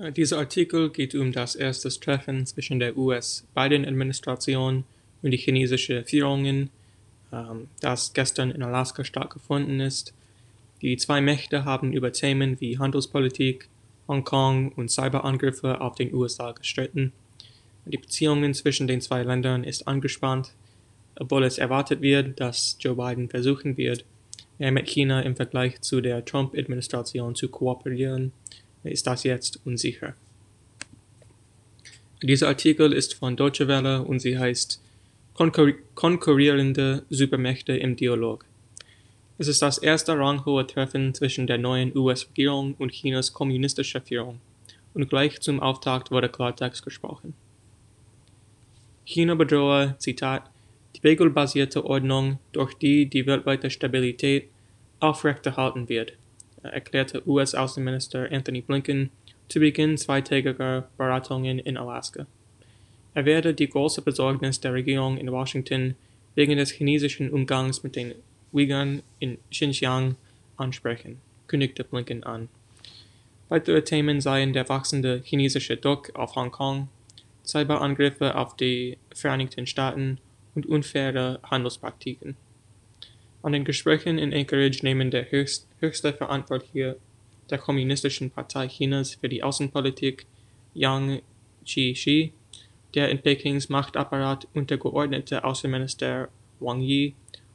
Äh, Dieser Artikel geht um das erste Treffen zwischen der US-Biden-Administration und die chinesischen Führungen, ähm, das gestern in Alaska stattgefunden ist. Die zwei Mächte haben über Themen wie Handelspolitik, Hongkong und Cyberangriffe auf den USA gestritten. Die Beziehungen zwischen den zwei Ländern ist angespannt, obwohl es erwartet wird, dass Joe Biden versuchen wird, mehr mit China im Vergleich zu der Trump-Administration zu kooperieren ist das jetzt unsicher. Dieser Artikel ist von Deutsche Welle und sie heißt Konkur Konkurrierende Supermächte im Dialog. Es ist das erste ranghohe Treffen zwischen der neuen US-Regierung und Chinas kommunistischer Führung und gleich zum Auftakt wurde Klartext gesprochen. China bedrohe, Zitat, die regelbasierte Ordnung, durch die die weltweite Stabilität aufrechterhalten wird, erklärte US-Außenminister Anthony Blinken zu Beginn zweitägiger Beratungen in Alaska. Er werde die große Besorgnis der Regierung in Washington wegen des chinesischen Umgangs mit den Uiguren in Xinjiang ansprechen, kündigte Blinken an. Weitere Themen seien der wachsende chinesische Druck auf Hongkong, Cyberangriffe auf die Vereinigten Staaten und unfaire Handelspraktiken. An den Gesprächen in Anchorage nehmen der höchst, höchste Verantwortliche der Kommunistischen Partei Chinas für die Außenpolitik, Yang Jiechi, der in Pekings Machtapparat untergeordnete Außenminister Wang Yi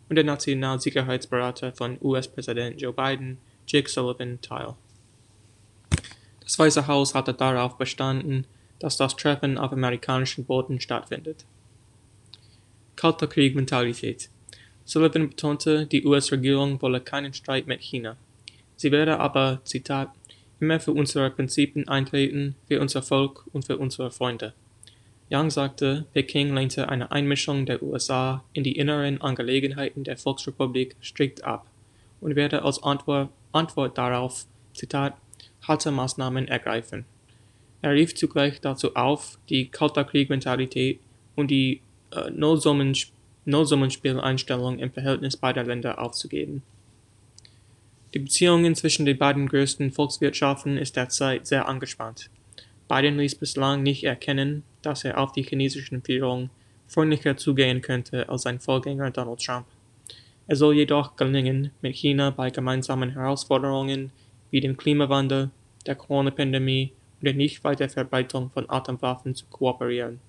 und der Nationalsicherheitsberater von US-Präsident Joe Biden, Jake Sullivan, teil. Das Weiße Haus hatte darauf bestanden, dass das Treffen auf amerikanischem Boden stattfindet. Kalter Krieg-Mentalität Sullivan betonte, die US-Regierung wolle keinen Streit mit China. Sie werde aber, Zitat, immer für unsere Prinzipien eintreten, für unser Volk und für unsere Freunde. Yang sagte, Peking lehnte eine Einmischung der USA in die inneren Angelegenheiten der Volksrepublik strikt ab und werde als Antwort, Antwort darauf, Zitat, harte Maßnahmen ergreifen. Er rief zugleich dazu auf, die Kalter Krieg-Mentalität und die äh, Nullsummenspiel Nullsummenspieleinstellung im Verhältnis beider Länder aufzugeben. Die Beziehungen zwischen den beiden größten Volkswirtschaften ist derzeit sehr angespannt. Biden ließ bislang nicht erkennen, dass er auf die chinesischen Führung freundlicher zugehen könnte als sein Vorgänger Donald Trump. Er soll jedoch gelingen, mit China bei gemeinsamen Herausforderungen wie dem Klimawandel, der Corona-Pandemie und der Nichtweiterverbreitung von Atomwaffen zu kooperieren.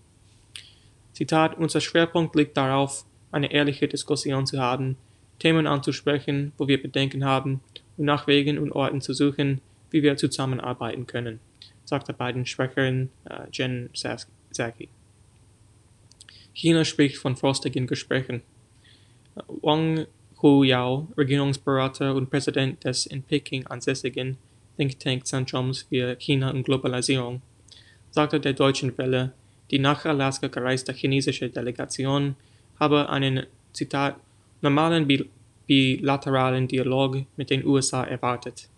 Zitat, unser Schwerpunkt liegt darauf, eine ehrliche Diskussion zu haben, Themen anzusprechen, wo wir Bedenken haben und nach Wegen und Orten zu suchen, wie wir zusammenarbeiten können, sagte Biden Sprecherin äh, Jen Psaki. China spricht von frostigen Gesprächen. Wang Huyao, Regierungsberater und Präsident des in Peking ansässigen Think Tank Zentrums für China und Globalisierung, sagte der Deutschen Welle, die nach Alaska gereiste chinesische Delegation habe einen, Zitat, normalen bilateralen Dialog mit den USA erwartet.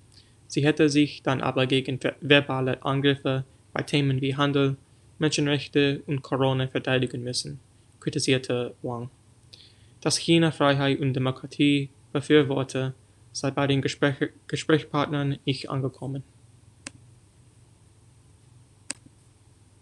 Sie hätte sich dann aber gegen verbale Angriffe bei Themen wie Handel, Menschenrechte und Corona verteidigen müssen, kritisierte Wang. Dass China Freiheit und Demokratie befürworte, sei bei den Gespräch Gesprächspartnern nicht angekommen.